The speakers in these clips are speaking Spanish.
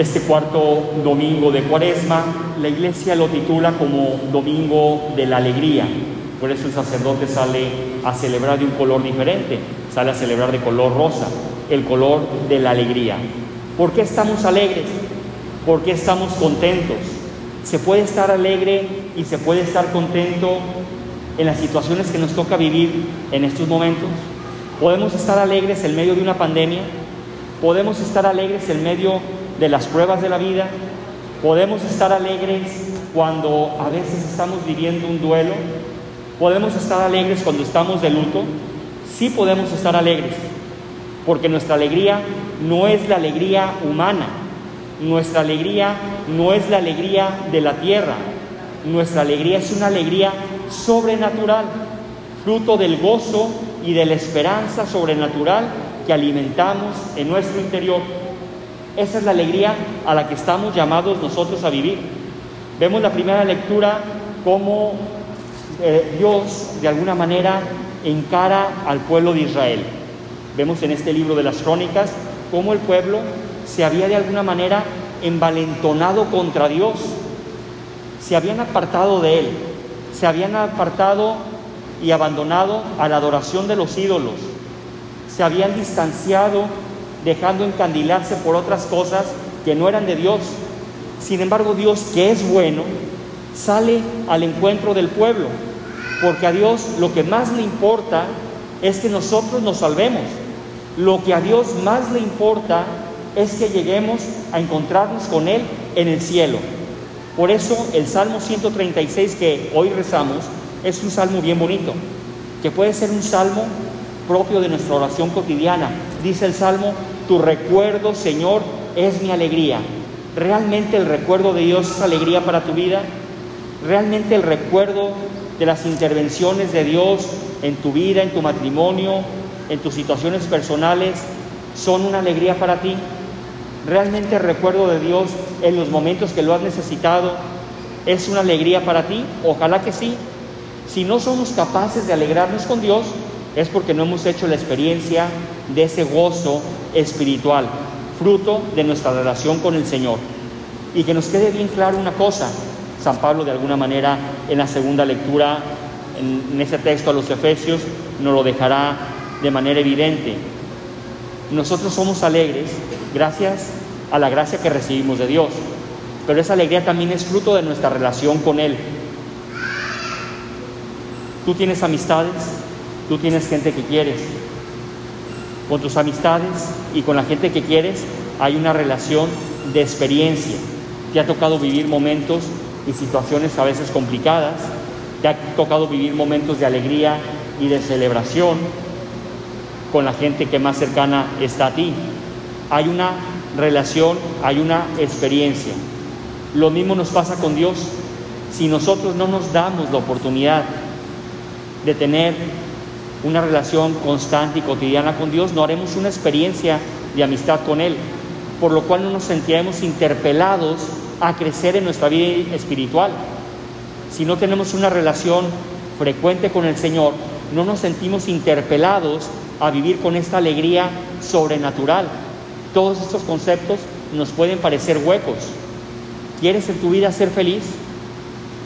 Este cuarto domingo de Cuaresma, la iglesia lo titula como Domingo de la Alegría. Por eso el sacerdote sale a celebrar de un color diferente, sale a celebrar de color rosa, el color de la alegría. ¿Por qué estamos alegres? ¿Por qué estamos contentos? Se puede estar alegre y se puede estar contento en las situaciones que nos toca vivir en estos momentos. Podemos estar alegres en medio de una pandemia, podemos estar alegres en medio de las pruebas de la vida, podemos estar alegres cuando a veces estamos viviendo un duelo, podemos estar alegres cuando estamos de luto, sí podemos estar alegres, porque nuestra alegría no es la alegría humana, nuestra alegría no es la alegría de la tierra, nuestra alegría es una alegría sobrenatural, fruto del gozo y de la esperanza sobrenatural que alimentamos en nuestro interior. Esa es la alegría a la que estamos llamados nosotros a vivir. Vemos la primera lectura como eh, Dios de alguna manera encara al pueblo de Israel. Vemos en este libro de las crónicas cómo el pueblo se había de alguna manera envalentonado contra Dios, se habían apartado de Él, se habían apartado y abandonado a la adoración de los ídolos, se habían distanciado dejando encandilarse por otras cosas que no eran de Dios. Sin embargo, Dios, que es bueno, sale al encuentro del pueblo, porque a Dios lo que más le importa es que nosotros nos salvemos. Lo que a Dios más le importa es que lleguemos a encontrarnos con Él en el cielo. Por eso el Salmo 136 que hoy rezamos es un salmo bien bonito, que puede ser un salmo propio de nuestra oración cotidiana. Dice el salmo, tu recuerdo, Señor, es mi alegría. ¿Realmente el recuerdo de Dios es alegría para tu vida? ¿Realmente el recuerdo de las intervenciones de Dios en tu vida, en tu matrimonio, en tus situaciones personales, son una alegría para ti? ¿Realmente el recuerdo de Dios en los momentos que lo has necesitado es una alegría para ti? Ojalá que sí. Si no somos capaces de alegrarnos con Dios, es porque no hemos hecho la experiencia de ese gozo espiritual, fruto de nuestra relación con el Señor. Y que nos quede bien claro una cosa, San Pablo de alguna manera en la segunda lectura, en, ese texto a los Efesios, nos lo dejará de manera evidente. Nosotros somos alegres gracias a la gracia que recibimos de Dios, pero esa alegría también es fruto de nuestra relación con Él. Tú tienes amistades, tú tienes gente que quieres. Con tus amistades y con la gente que quieres hay una relación de experiencia. Te ha tocado vivir momentos y situaciones a veces complicadas, te ha tocado vivir momentos de alegría y de celebración con la gente que más cercana está a ti. Hay una relación, hay una experiencia. Lo mismo nos pasa con Dios. Si nosotros no nos damos la oportunidad de tener una relación constante y cotidiana con Dios, no haremos una experiencia de amistad con Él, por lo cual no nos sentiremos interpelados a crecer en nuestra vida espiritual. Si no tenemos una relación frecuente con el Señor, no nos sentimos interpelados a vivir con esta alegría sobrenatural. Todos estos conceptos nos pueden parecer huecos. ¿Quieres en tu vida ser feliz?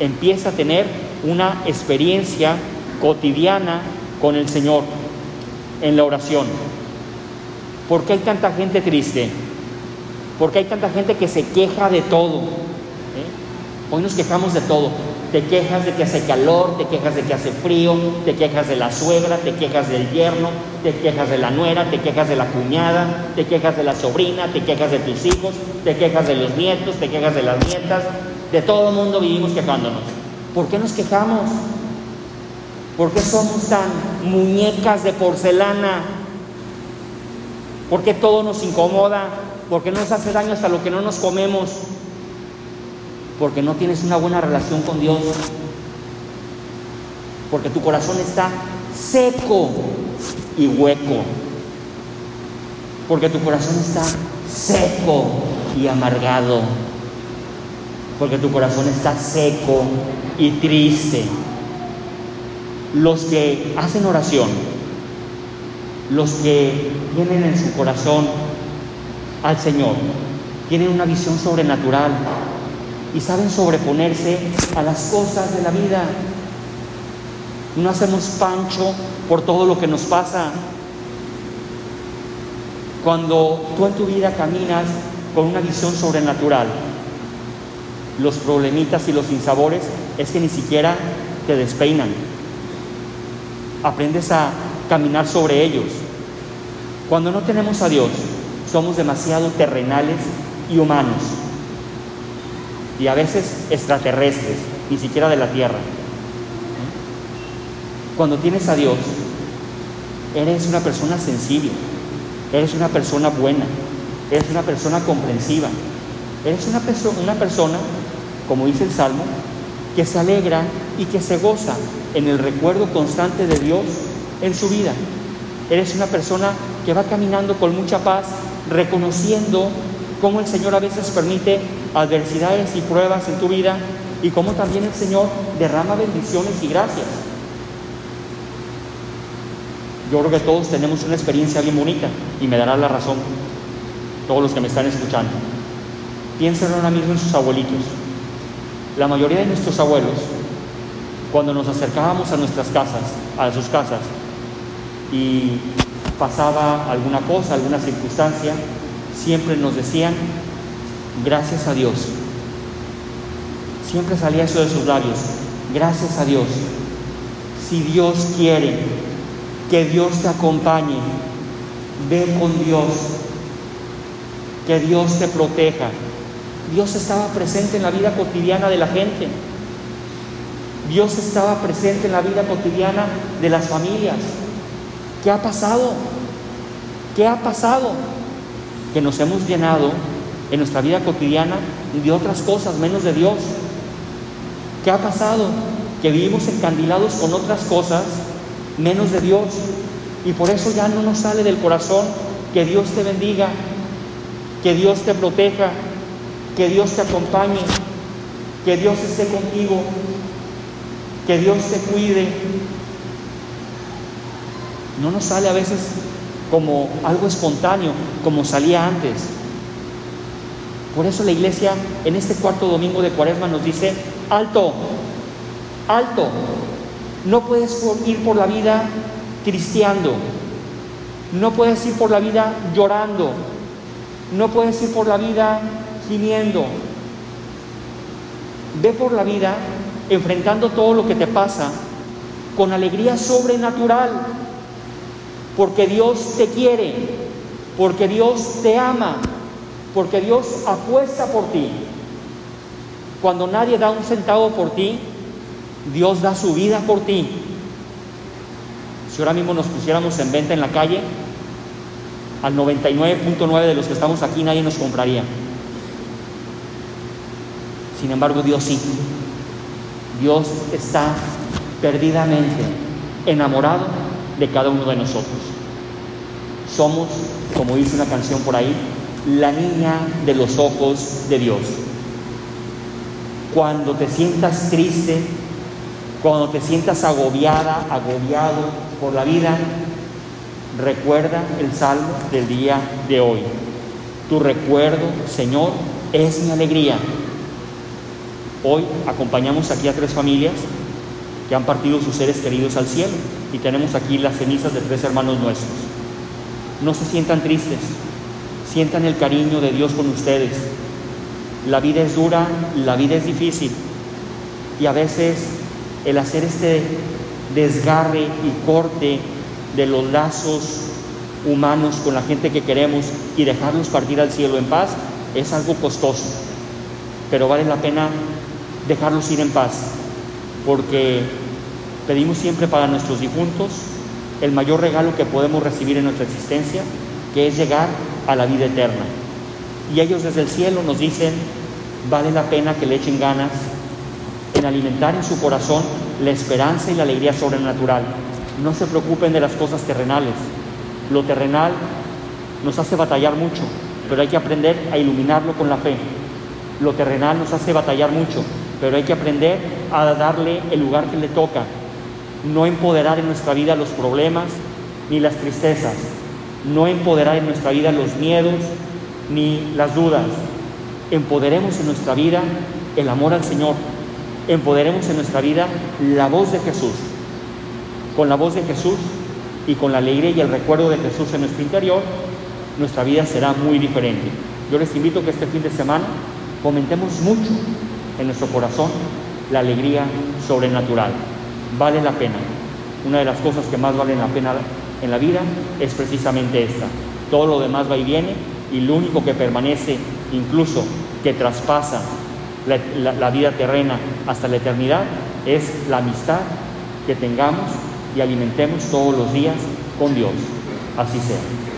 Empieza a tener una experiencia cotidiana con el Señor en la oración. ¿Por qué hay tanta gente triste? ¿Por qué hay tanta gente que se queja de todo? ¿Eh? Hoy nos quejamos de todo. Te quejas de que hace calor, te quejas de que hace frío, te quejas de la suegra, te quejas del yerno, te quejas de la nuera, te quejas de la cuñada, te quejas de la sobrina, te quejas de tus hijos, te quejas de los nietos, te quejas de las nietas. De todo el mundo vivimos quejándonos. ¿Por qué nos quejamos? ¿Por qué somos tan muñecas de porcelana? ¿Por qué todo nos incomoda? ¿Por qué nos hace daño hasta lo que no nos comemos? Porque no tienes una buena relación con Dios. Porque tu corazón está seco y hueco. Porque tu corazón está seco y amargado. Porque tu corazón está seco y triste los que hacen oración, los que tienen en su corazón al Señor, tienen una visión sobrenatural y saben sobreponerse a las cosas de la vida. No hacemos pancho por todo lo que nos pasa. Cuando tú en tu vida caminas con una visión sobrenatural, los problemitas y los sinsabores es que ni siquiera te despeinan. Aprendes a caminar sobre ellos. Cuando no tenemos a Dios, somos demasiado terrenales y humanos. Y a veces extraterrestres, ni siquiera de la tierra. Cuando tienes a Dios, eres una persona sensible, eres una persona buena, eres una persona comprensiva, eres una, una persona, como dice el Salmo, que se alegra y que se goza en el recuerdo constante de Dios en su vida. Eres una persona que va caminando con mucha paz, reconociendo cómo el Señor a veces permite adversidades y pruebas en tu vida y cómo también el Señor derrama bendiciones y gracias. Yo creo que todos tenemos una experiencia bien bonita y me dará la razón todos los que me están escuchando. Piensen ahora mismo en sus abuelitos. La mayoría de nuestros abuelos, cuando nos acercábamos a nuestras casas, a sus casas, y pasaba alguna cosa, alguna circunstancia, siempre nos decían, gracias a Dios. Siempre salía eso de sus labios, gracias a Dios. Si Dios quiere que Dios te acompañe, ve con Dios, que Dios te proteja. Dios estaba presente en la vida cotidiana de la gente. Dios estaba presente en la vida cotidiana de las familias. ¿Qué ha pasado? ¿Qué ha pasado? Que nos hemos llenado en nuestra vida cotidiana de otras cosas menos de Dios. ¿Qué ha pasado? Que vivimos encandilados con otras cosas menos de Dios. Y por eso ya no nos sale del corazón que Dios te bendiga, que Dios te proteja, que Dios te acompañe, que Dios esté contigo, que Dios te cuide, no nos sale a veces como algo espontáneo, como salía antes. Por eso la iglesia en este cuarto domingo de Cuaresma nos dice, alto, alto, no puedes ir por la vida cristiando, no puedes ir por la vida llorando, no puedes ir por la vida gimiendo. Ve por la vida enfrentando todo lo que te pasa con alegría sobrenatural, porque Dios te quiere, porque Dios te ama, porque Dios apuesta por ti. Cuando nadie da un centavo por ti, Dios da su vida por ti. Si ahora mismo nos pusiéramos en venta en la calle, al 99.9 de los que estamos aquí nadie nos compraría. Sin embargo, Dios sí. Dios está perdidamente enamorado de cada uno de nosotros. Somos, como dice una canción por ahí, la niña de los ojos de Dios. Cuando te sientas triste, cuando te sientas agobiada, agobiado por la vida, recuerda el salmo del día de hoy. Tu recuerdo, Señor, es mi alegría. Hoy acompañamos aquí a tres familias que han partido sus seres queridos al cielo y tenemos aquí las cenizas de tres hermanos nuestros. No se sientan tristes, sientan el cariño de Dios con ustedes. La vida es dura, la vida es difícil y a veces el hacer este desgarre y corte de los lazos humanos con la gente que queremos y dejarlos partir al cielo en paz es algo costoso, pero vale la pena dejarlos ir en paz, porque pedimos siempre para nuestros difuntos el mayor regalo que podemos recibir en nuestra existencia, que es llegar a la vida eterna. Y ellos desde el cielo nos dicen, vale la pena que le echen ganas en alimentar en su corazón la esperanza y la alegría sobrenatural. No se preocupen de las cosas terrenales. Lo terrenal nos hace batallar mucho, pero hay que aprender a iluminarlo con la fe. Lo terrenal nos hace batallar mucho, pero hay que aprender a darle el lugar que le toca. No empoderar en nuestra vida los problemas ni las tristezas. No empoderar en nuestra vida los miedos ni las dudas, empoderemos en nuestra vida el amor al Señor, empoderemos en nuestra vida la voz de Jesús. Con la voz de Jesús y con la alegría y el recuerdo de Jesús en nuestro interior, nuestra vida será muy diferente. Yo les invito que este fin de semana comentemos mucho en nuestro corazón la alegría sobrenatural. Vale la pena. Una de las cosas que más valen la pena en la vida es precisamente esta. Todo lo demás va y viene y lo único que permanece, incluso que traspasa la, vida terrena hasta la eternidad, es la amistad que tengamos y alimentemos todos los días con Dios. Así sea.